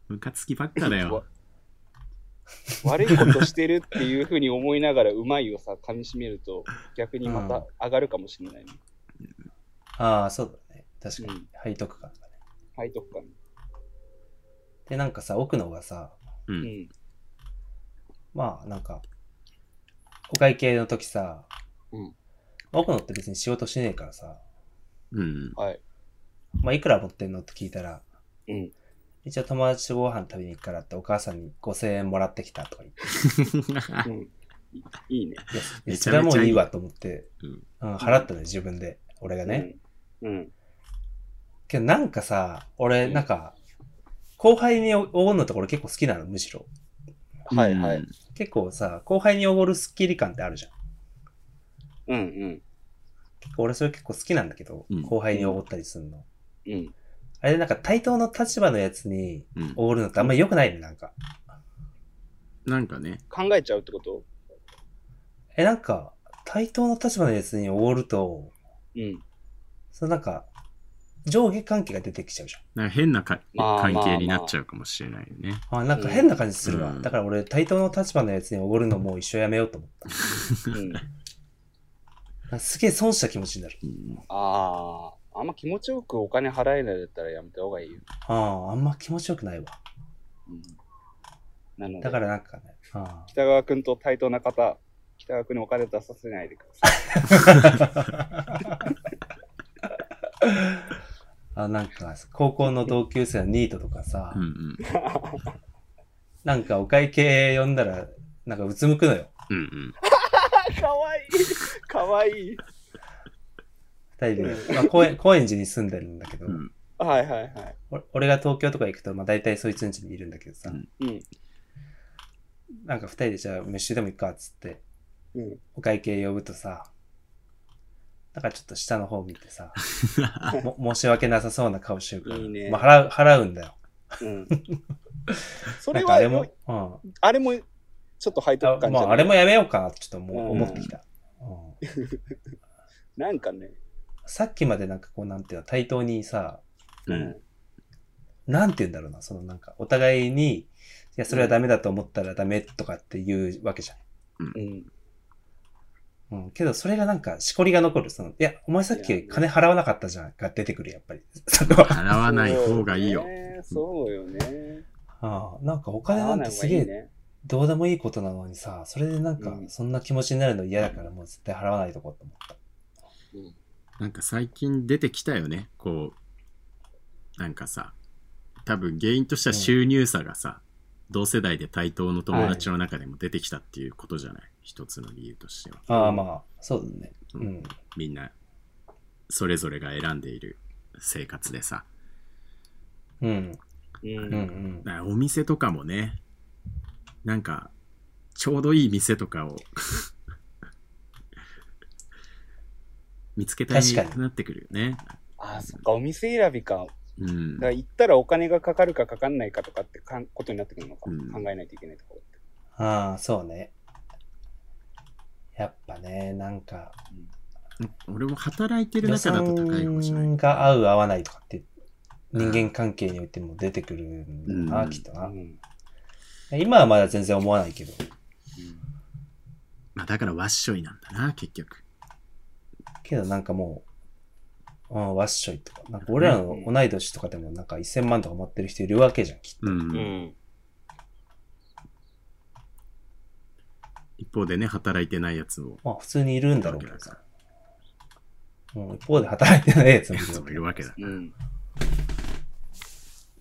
ムカつきばっかだよ。悪いことしてるっていうふうに思いながらうまいをさ、噛み締めると逆にまた上がるかもしれないね。ああ、そうだね。確かにうん。背徳感がね。背徳感。で、なんかさ、奥のがさ、う。うんん。まあ、なんか、お会計の時さ、うん奥野って別に仕事しねえからさ、うん。はい。まあ、いくら持ってんのって聞いたら、うん。一応友達とご飯食べに行くからってお母さんに5000円もらってきたとか言って、うん。いいいね。いやいめや、ちゃめちゃいいそれはもういいわと思って、うんうん、払ったのよ、自分で。俺がね。うん。うん。けどなんかさ、俺、なんか、後輩におごるのところ結構好きなの、むしろ。はいはい。結構さ、後輩におごるスッキリ感ってあるじゃん。うんうん。俺それ結構好きなんだけど、うん後輩におごったりするの。うん。あれなんか対等の立場のやつにうん。おごるのってあんまり良くないね、なんか。なんかね、考えちゃうってこと？え、なんか、対等の立場のやつにおごると、うん。そのなんか、上下関係が出てきちゃうじなんか変なかまあ関係になっちゃうかもしれないよね。ゃん。あ、なんか変な感じするわ。うんだから俺、対等の立場のやつにおごるのもう一生やめようと思った。うん。なんかすげえ損した気持ちになる。うんああ、あんま気持ちよくお金払えないんだったらやめた方がいいよ。ああ、あんま気持ちよくないわ。うん。なので、だからなんかね、あ北川くんと対等な方、北川くんにお金出させないでください。あ、あなんか、高校の同級生のニートとかさ、うんうん。なんかお会計呼んだら、なんかうつむくのよ。うんうん。かわいい。二人で、まあ、高円 高円寺に住んでるんだけど、うんはいはいはい。お俺が東京とか行くと、まあ大体そいつん家にいるんだけどさ、うんうん。なんか二人でじゃあ飯でも行くかっつって、うん。お会計呼ぶとさ、なんかちょっと下の方見てさ、も申し訳なさそうな顔してるから、いいねまあ払う、払うんだよ。うん。そなんれはかあれも、うん。あれも、ちょっと背徳あまあ、感じゃない？あれもやめようかなってちょっともううん思ってきた。う んなんかね、さっきまでなんかこうなんていうの、対等にさ、うん。なんて言うんだろうな、そのなんか、お互いに、いや、それはダメだと思ったらダメとかって言うわけじゃうん。ん。うん。けど、それがなんか、しこりが残る。その、いや、お前さっき金払わなかったじゃん、が出てくる、やっぱり。そこは。払わない方がいいよ。そうよね。ああ、なんかお金なんてすげえ、ね。どうでもいいことなのにさ、それでなんかう、んそんな気持ちになるの嫌だから、もう絶対払わないとこうと思った。なんか最近出てきたよね。こう、なんかさ、多分原因としては収入差がさ、同世代で対等の友達の中でも出てきたっていうことじゃない、一つの理由としては。ああ、まあ、そうだね。ううんん。みんな、それぞれが選んでいる生活でさ。うん。うん。うん。お店とかもね、なんか、ちょうどいい店とかを 見つけたい確かになってくるよね。あ、そっか、お店選びか。うんだか。ら行ったらお金がかかるかかかんないかとかってかんことになってくるのか、うん考えないといけないところって。ああ、そうね。やっぱね、なんか、俺も働いてる予中だと高いかもしれない。算が合う合わないとかって、人間関係においても出てくるんだな、うんきっとな。うん。今はまだ全然思わないけど。まあだからワッショイなんだな、結局。けどなんかもう、うん、ワッショイとか、なんか俺らの同い年とかでもなんか1000万とか持ってる人いるわけじゃん、きっと。うん。うん。一方でね、働いてないやつも、まあ普通にいるんだろうけどさ。うん、一方で働いてないやつもいやつもいるわけだ。うん。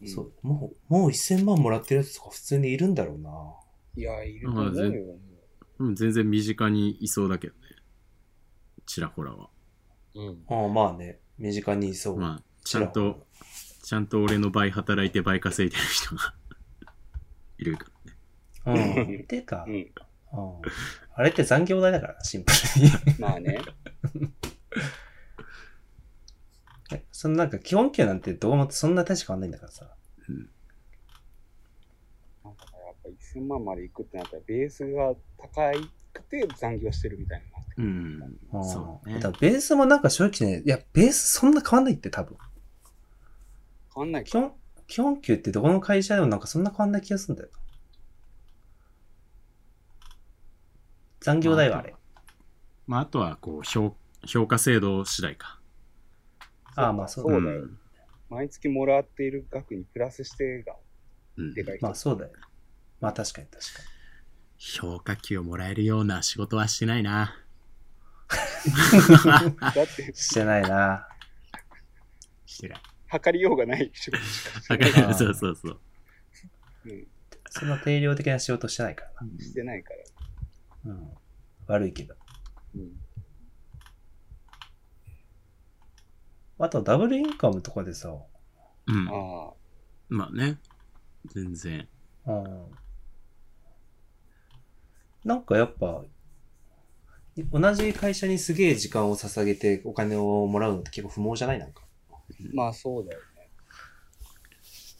そう、もう、もう1000万もらってるやつとか普通にいるんだろうな。いや、いると思うよ。うん、全然身近にいそうだけどね。ちらほらは。うん。ああまあね、身近にいそう。まあ、ちゃんと、ちゃんと俺の倍働いて倍稼いでる人が いるからね。うん。てか、うん。うんあれって残業代だからな、シンプルに。まあね。そのなんか基本給なんてどうもそんな大して変わんないんだからさ。なんかやっぱ1000万まで行くってなったら、ベースが高くて残業してるみたいになうる。ん。うんそうねだベースもなんか正直ね、いや、ベースそんな変わんないって多分。変わんないか。基本、基本給ってどこの会社でもなんかそんな変わんない気がするんだよな。残業代はあれ。まあ、あとは、こう、評評価制度次第か。ああ、まあそうだ。そうだよ。毎月もらっている額にプラスしてがうん。でかい人。まあそうだよ。まあ確かに確か評価給をもらえるような仕事はしてないな。だってに。、してないな。してない。測りようがない仕事しかしてない。あーそうそうそう。うん。その定量的な仕事してないからな。してないから。うん。悪いけど。うん。あとダブルインカムとかでさ、うん。ああ。まあね。全然。うん。なんかやっぱ、同じ会社にすげえ時間を捧げてお金をもらうのって結構不毛じゃない？なんか。まあそうだよね。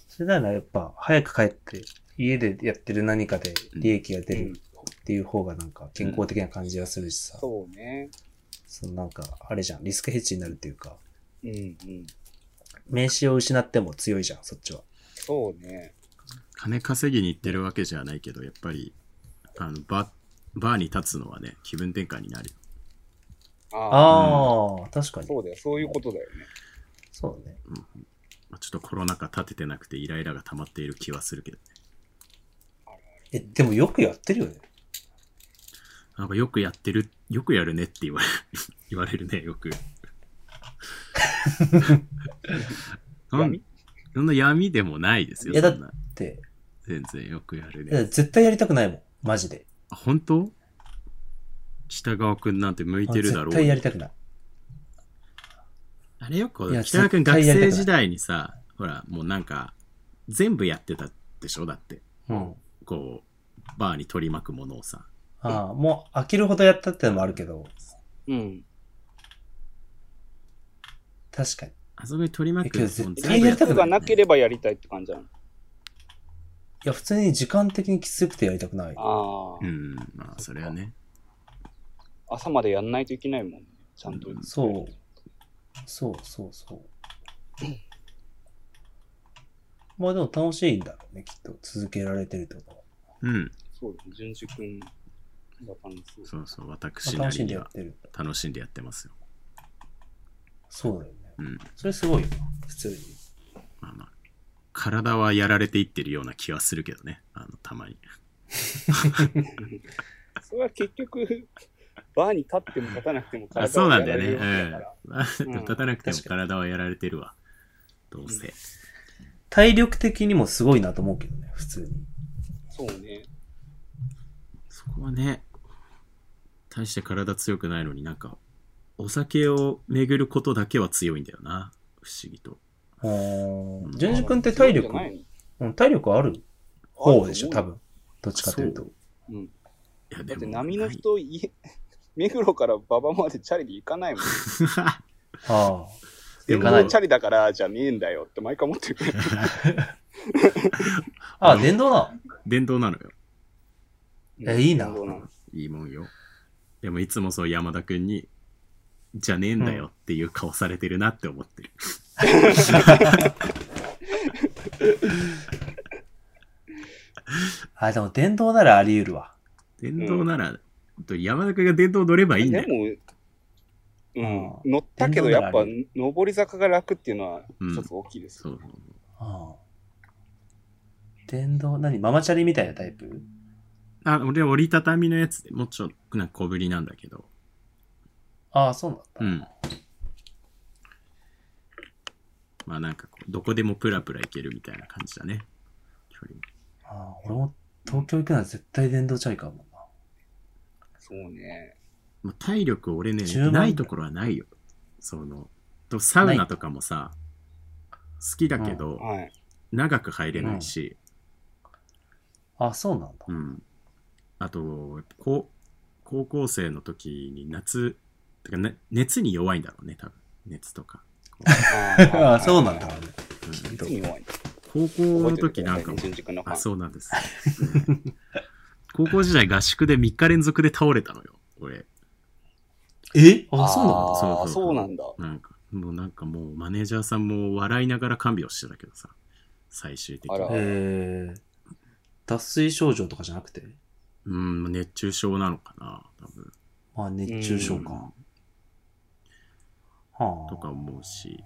それならやっぱ早く帰って家でやってる何かで利益が出うんるっていう方がなんか健康的な感じがするしさ。そうね。そのなんか、あれじゃん、リスクヘッジになるっていうか、うんうん。名刺を失っても強いじゃん、そっちは。そうね。金稼ぎに行ってるわけじゃないけど、やっぱり、あの、ババーに立つのはね、気分転換になるよ。ああ、確かに。そうだよ。そういうことだよね。そうね。まあ、ちょっとコロナ禍立ててなくてイライラが溜まっている気はするけどね。え、でもよくやってるよね。なんかよくやってる、よくやるねって言われ 言われるね、よく。なん闇？そんな闇でもないですよ、いやだそんな。で、全然よくやるね。絶対やりたくないもん、マジで。あ、本当？北川くんなんて向いあてるだろう。絶対やりたくない。あれよ、こいうや北川くん学生時代にさ、ほら、もうなんか、全部やってたでしょ？だって。うん。こう、バーに取り巻くものをさ。ああ、もう飽きるほどやったってのもあるけど、うん。確かに。あそこに取り巻く絶対やりたくがなければやりたいって感じなの。いや、普通に時間的にきつくてやりたくない。ああ、うん、まあ、それはね。朝までやんないといけないもんね。ちゃんと。そう。そうそうそう。まあでも楽しいんだろうね、きっと。続けられてるってことは。うん。そうだね。淳二君が楽しそう。そうそう、私まあ楽しんなりにはでやってる。楽しんでやってますよ。そうだよね。うん。そそれすごいよな、普通に。まあまあ、体はやられていってるような気はするけどね。あの、たまに。それは結局、バーに立っても立たなくてもあ、そうなんだよね。やられるわけだからうん。立たなくても体はやられてるわ。どうせ。体力的にもすごいなと思うけどね、普通に。そうね。そこはね、大して体強くないのになんか、お酒を巡ることだけは強いんだよな。不思議と。あーうん淳二君って体力？そうん、体力ある？方でしょ、多分。分。どっちかというと。うん。だって。波の人、家、目黒から馬場までチャリで行かないもん。ああ。でも行かないチャリだからじゃねえんだよって毎回思ってる。あ、電動な。電動なのよ。えいいないいもんよ。でもいつもそう山田くんに、じゃねえんだよっていう顔されてるなって思ってる。あ、でも電動ならあり得るわ。電動なら、と山田くんが電動乗ればいいんだよ。でも、うんあ、乗ったけどやっぱ電上り坂が楽っていうのはうん一つ大きいですよ。そうそうああ電動、何ママチャリみたいなタイプ？あ、俺折りたたみのやつでもうちょっとなんか小ぶりなんだけど。ああ、そうなんだ。うん。まあなんかこう、どこでもプラプラいけるみたいな感じだね。距離もああ、俺も東京行くなら絶対電動チャリ買うもんな。そうね。まあ、体力俺ね10万、ないところはないよ。その、とサウナとかもさ、好きだけど、はい。長く入れないし、あ、そうなんだ。うん。あと、高高校生の時に夏、てか、ね、熱に弱いんだろうね、多分。熱とか。ああ、そうなんだ。高校の時なんかも、あ、ン。そうなんです。うん高校時代合宿で3日連続で倒れたのよ、俺。え？あ、そうなんだ。そうそうそうなんだ。なんか、もうなんかもうマネージャーさんも笑いながら看病してたけどさ、最終的に。あらえー、脱水症状とかじゃなくて？うん、熱中症なのかな、多分。まあ、熱中症か。はあ。とか思うし、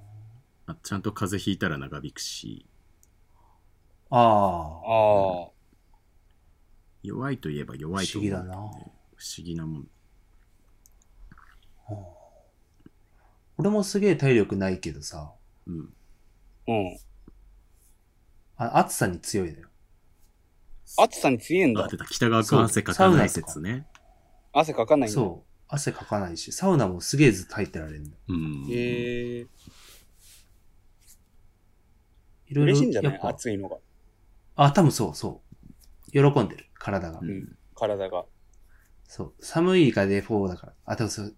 あちゃんと風邪ひいたら長引くし、ああ。ああ。弱いといえば弱いと思う、不思議だな不思議なもん。はあ俺もすげえ体力ないけどさ、うん。うん。あ暑さに強いのよ。暑さに強いんあ、だ出。た。北川君汗かかない説ね。汗かかないんだ。そう。汗かかないし、サウナもすげえずっと入ってられるの。うん。へえ。いろいろ嬉しいんじゃない？やっぱ暑いのが。あ、多分そうそう。喜んでる、体が。うん体が。そう。寒いがデフォーだから。あ、でもそう、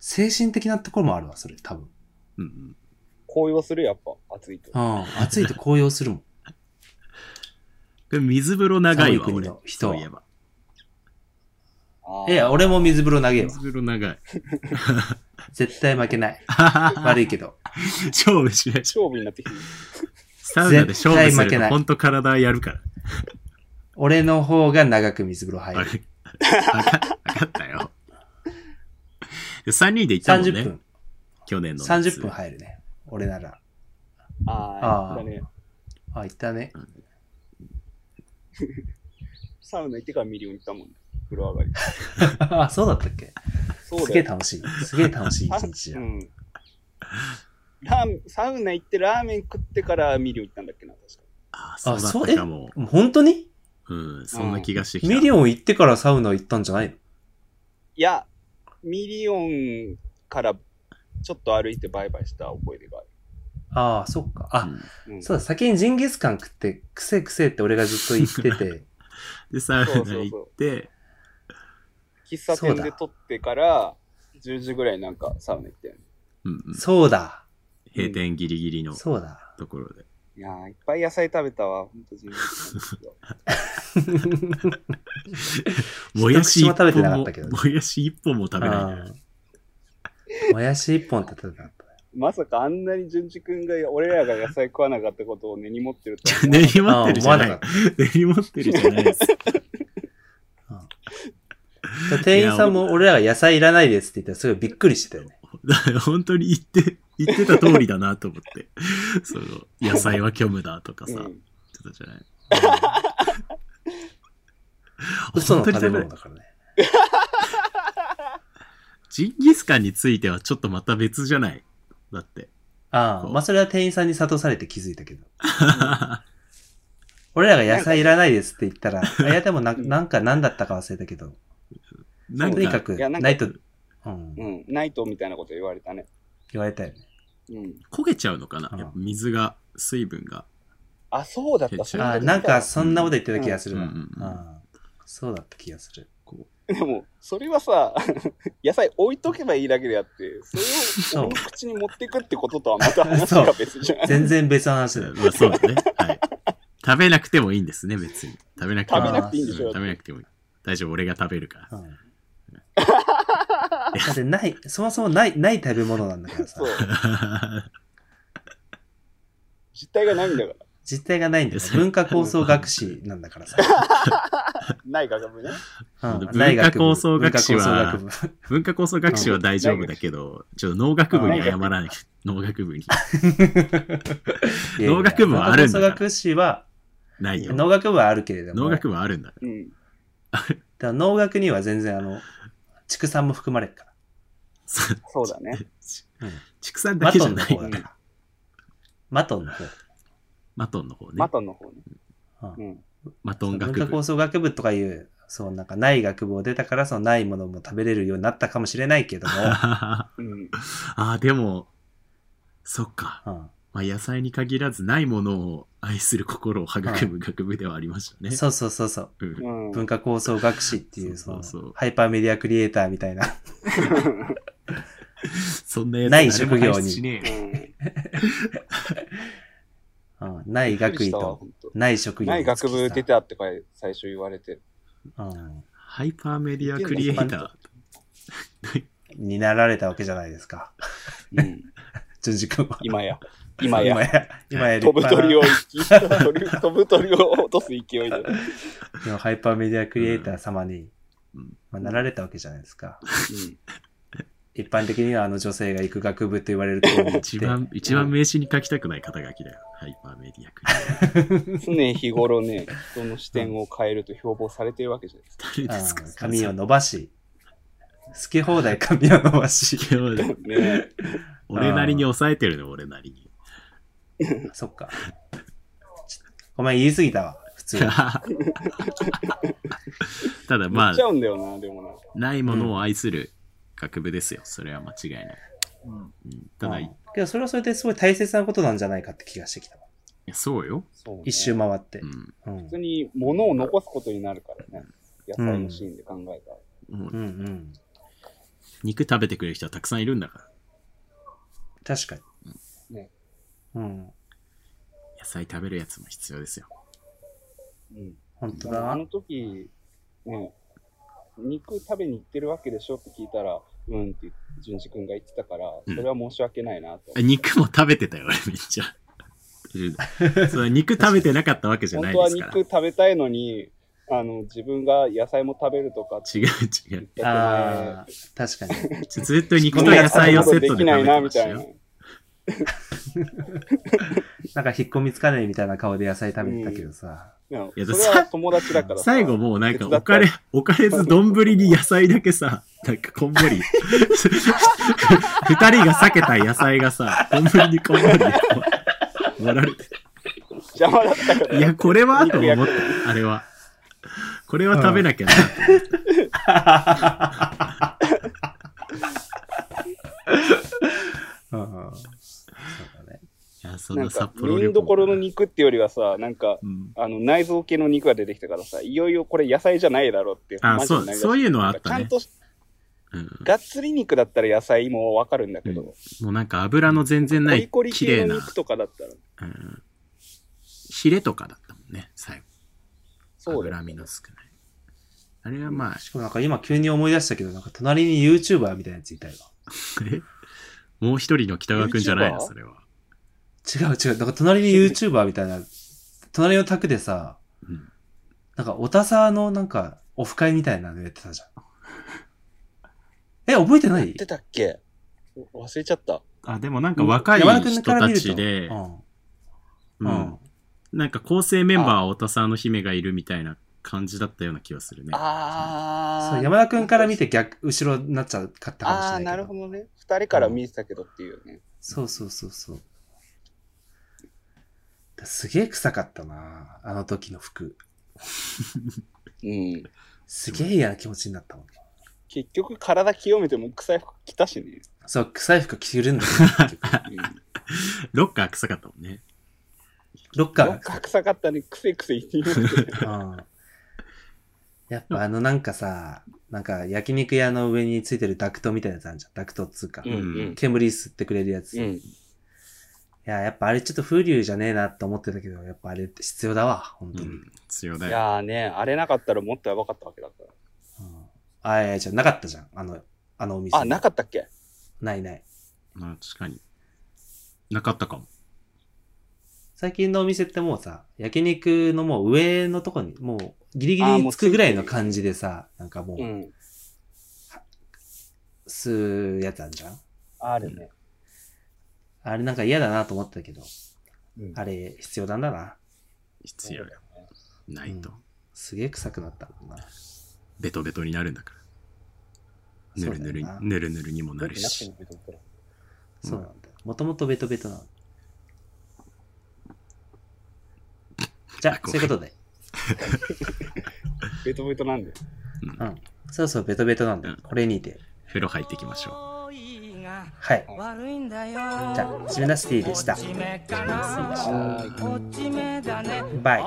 精神的なところもあるわ、それ、多分。うんうん。紅葉するやっぱ、暑いと。うん。暑いと高揚するもん。れ水風呂長いわ、俺寒い国の。人はそういえば。いや、俺も水風呂投げよ水。風呂長い。絶対負けない。悪いけど。勝負しない。勝負になってきてる。サウナで勝負す絶対負けないるとほんと体やるから。俺の方が長く水風呂入ある。れわかわかったよ。3人で行ったもんね。30分。去年の夏。30分入るね。俺なら。ああーあ、だね。あ、行ったね。サウナ行ってからミリオン行ったもんね。風呂上がり。あ、そうだったっけ？そうすげ。え楽しい。すげえ楽しい一日じゃ。うんん。ラーメン、サウナ行ってラーメン食ってからミリオン行ったんだっけな、確か。あ、そうだっそうえたかも。もう本当に？うん、そんな気がしてきた。ミリオン行ってからサウナ行ったんじゃないの？いや、ミリオンからちょっと歩いてバイバイした覚えがある。ああ、そっか。あ、うんうん、そうだ、先にジンギスカン食って、臭え臭えって俺がずっと言ってて、で、サウナそうそうそう行って、喫茶店で撮ってから、10時ぐらいなんかサウナ行ったよね。うんうんそうだ、閉店ギリギリのそうだ。ところで。いやー、いっぱい野菜食べたわ。ほんとジンギスカンですよもやし一一口も食べて本もなかったけど、もやし一本も食べないもやし一本って食べたかった。まさかあんなに淳二君が俺らが野菜食わなかったことを根に持ってる 根に持ってるじゃないあ思わなか。根に持ってるじゃないです。店員さんも俺らが野菜いらないですって言ったらすごいびっくりしてたよね。本当に言って、言ってた通りだなと思って。その、野菜は虚無だとかさ、た。う言っんてたじゃない？嘘の食べ物だからね。ジンギスカンについてはちょっとまた別じゃない？だって。ああ、まあそれは店員さんに諭されて気づいたけど。俺らが野菜いらないですって言ったら、あいやでもななんか何だったか忘れたけど、なんか、とにかく、いやなんかないと、うん、うん。ナイトみたいなこと言われたね。言われたよね。うん。焦げちゃうのかな？うんやっぱ水が、水分が。あ、そうだった。それあなんかそんなこと言ってた気がするわ。うんうんそうだった気がする。でも、それはさ、野菜置いとけばいいだけであって、それをそう俺の口に持っていくってこととはまた話が 別じゃん。全然別の話だよ。まあそうだね。はい。食べなくてもいいんですね、別に。食べなくても食べなくていいんでしょう食べなくてもいい。大丈夫、俺が食べるから。うんだってない、そもそもない、ない食べ物なんだからさ。実体がないんだから。実体がないんだよ。文化構想学士なんだからさ。ない学部ね。うん文化構想学士は文化構想学士は大丈夫だけど、ちょっと農学部に謝らない。農学部に。農学部はあるんだから文化構想学士は、ないよ。農学部はあるけれども、農学部はあるんだかうん。だから農学には全然あの、畜産も含まれるから。ら。そうだね。うん畜産だマけじゃないトンの方。だから。マトンの方。マトンの方ねマ。トンの方ね。う。マトン学部文化構。想学部とかいう、そうなんかない学部を出たから、そのないものも食べれるようになったかもしれないけども、あうん。あ、でも、そっか。うんまあ、野菜に限らずないものを愛する心を育む学部ではありましたね。そうそうそうそう。うんうん。文化構想学士っていう、そうそうそうハイパーメディアクリエイターみたいな。そんなやつない職業にうんない学位と、ない職業ない学部出たってか最初言われて。うんハイパーメディアクリエイター。になられたわけじゃないですか。うん。淳二君は。今や。今や。今や、今や立飛ぶ鳥を生き、飛ぶ鳥を落とす勢いで。今ハイパーメディアクリエイター様に、うんまあ、なられたわけじゃないですか。うん一般的にはあの女性が行く学部と言われると一番、一番名刺に書きたくない肩書きだよ。ハイパーメディアクリエイター。常日頃ね、人の視点を変えると標榜されてるわけじゃないですか。誰ですか？うん髪を伸ばし、好き放題髪を伸ばし、ね俺なりに抑えてるの、俺なりに。そっか。ちごめん、言い過ぎたわ、普通に。ただまあ言っち、ゃうんだよな、でもな。ないものを愛する学部ですよ。それは間違いない。うんうんただ、いけどそれはそれですごい大切なことなんじゃないかって気がしてきたわ。やそうよ。そうね一周回ってう。ん。うん普通に物を残すことになるからね。野菜のシーンで考えたら。もううんうん。肉食べてくれる人はたくさんいるんだから。確かに。ねうん。野菜食べるやつも必要ですよ。うん。本当だあの時、ね、肉食べに行ってるわけでしょって聞いたら、うんって淳二君が言ってたから、うんそれは申し訳ないなと。あ肉も食べてたよ、俺めっちゃ。それ肉食べてなかったわけじゃ本当はないですから。肉食べたいのに、あの、自分が野菜も食べるとか違う違う。ああ、確かに。ずっと肉と野菜をセットで食べてできないな、ましたみたいなよ。。なんか引っ込みつかねえみたいな顔で野菜食べてたけどさ。いやそれは友達だからさ最後もうなんか手伝った置かれ、置かれず丼に野菜だけさ、なんかこんもり。二人が避けた野菜がさ、丼にこんもり盛られて。邪魔だったから。いや、これはと思った。あれは。これは食べなきゃな と思って。うんうんそうだね。いや、そなんな札幌見旅行。どころの肉ってよりはさ、なんか、うん。あの、内臓系の肉が出てきたからさ、いよいよこれ野菜じゃないだろうって。あマジにそうそういうのはあったねちゃんうんがっつり肉だったら野菜もわかるんだけど、もうなんか油の全然ないコリコリ綺麗な、系の肉とかだったら、うん、ヒレとかだったもんね、最後。そうだよ脂身の少ない。あれはまあ、しかもなんか今急に思い出したけど、なんか隣に YouTuber みたいなやついたよ。え？もう一人の北川くんじゃないの？それは。違う違う。なんか隣に YouTuber みたいな、隣の宅でさ、うんなんかおたさのなんかオフ会みたいなのやってたじゃん。え、覚えてない？やってたっけ？忘れちゃった。あ、でもなんか若い人たちで、うん。なんか構成メンバーは太田さんの姫がいるみたいな感じだったような気がするね。あそう、山田くんから見て逆、後ろになっちゃうかったかもしああ、れないけど。なるほどね。二人から見えてたけどっていうね。そうそうそうそう。すげえ臭かったなあの時の服。うん。すげえ嫌な気持ちになったもん。結局体清めても臭い服着たしね。そう、臭い服着るんだよ、結局。うんロッカー臭かったもんね。ロッカーがなんか臭かったね。くせくせ言ってうんやっぱあのなんかさ、なんか焼肉屋の上についてるダクトみたいなやつあるじゃん。ダクトっつうか。うんうん。煙吸ってくれるやつ。いうん。や、やっぱあれちょっと風流じゃねえなって思ってたけど、やっぱあれって必要だわ、本当に。うん。強だよ。いやーね、あれなかったらもっとやばかったわけだから。うんあ、いや、じゃなかったじゃん。あの、あのお店。あ、なかったっけ？ないない。まあ確かに。なかったかも。最近のお店ってもうさ、焼肉のもう上のとこに、もうギリギリつくぐらいの感じでさ、なんかもう、うん。吸うやつあるじゃん？あるね。あれなんか嫌だなと思ったけど、うんあれ必要なんだな。必要よ。ないと。すげえ臭くなったもんな。ベトベトになるんだから。ぬるぬるそうだよなぬるぬるにもなるし。そうなんだよ。もともとベトベトなの。じゃあ、そういうことで。ベトベトなんで。うん。そうそう、ベトベトなんだよ。これにて。風呂入っていきましょはい。悪いんだよじゃあ、シメナシティでした。バイ。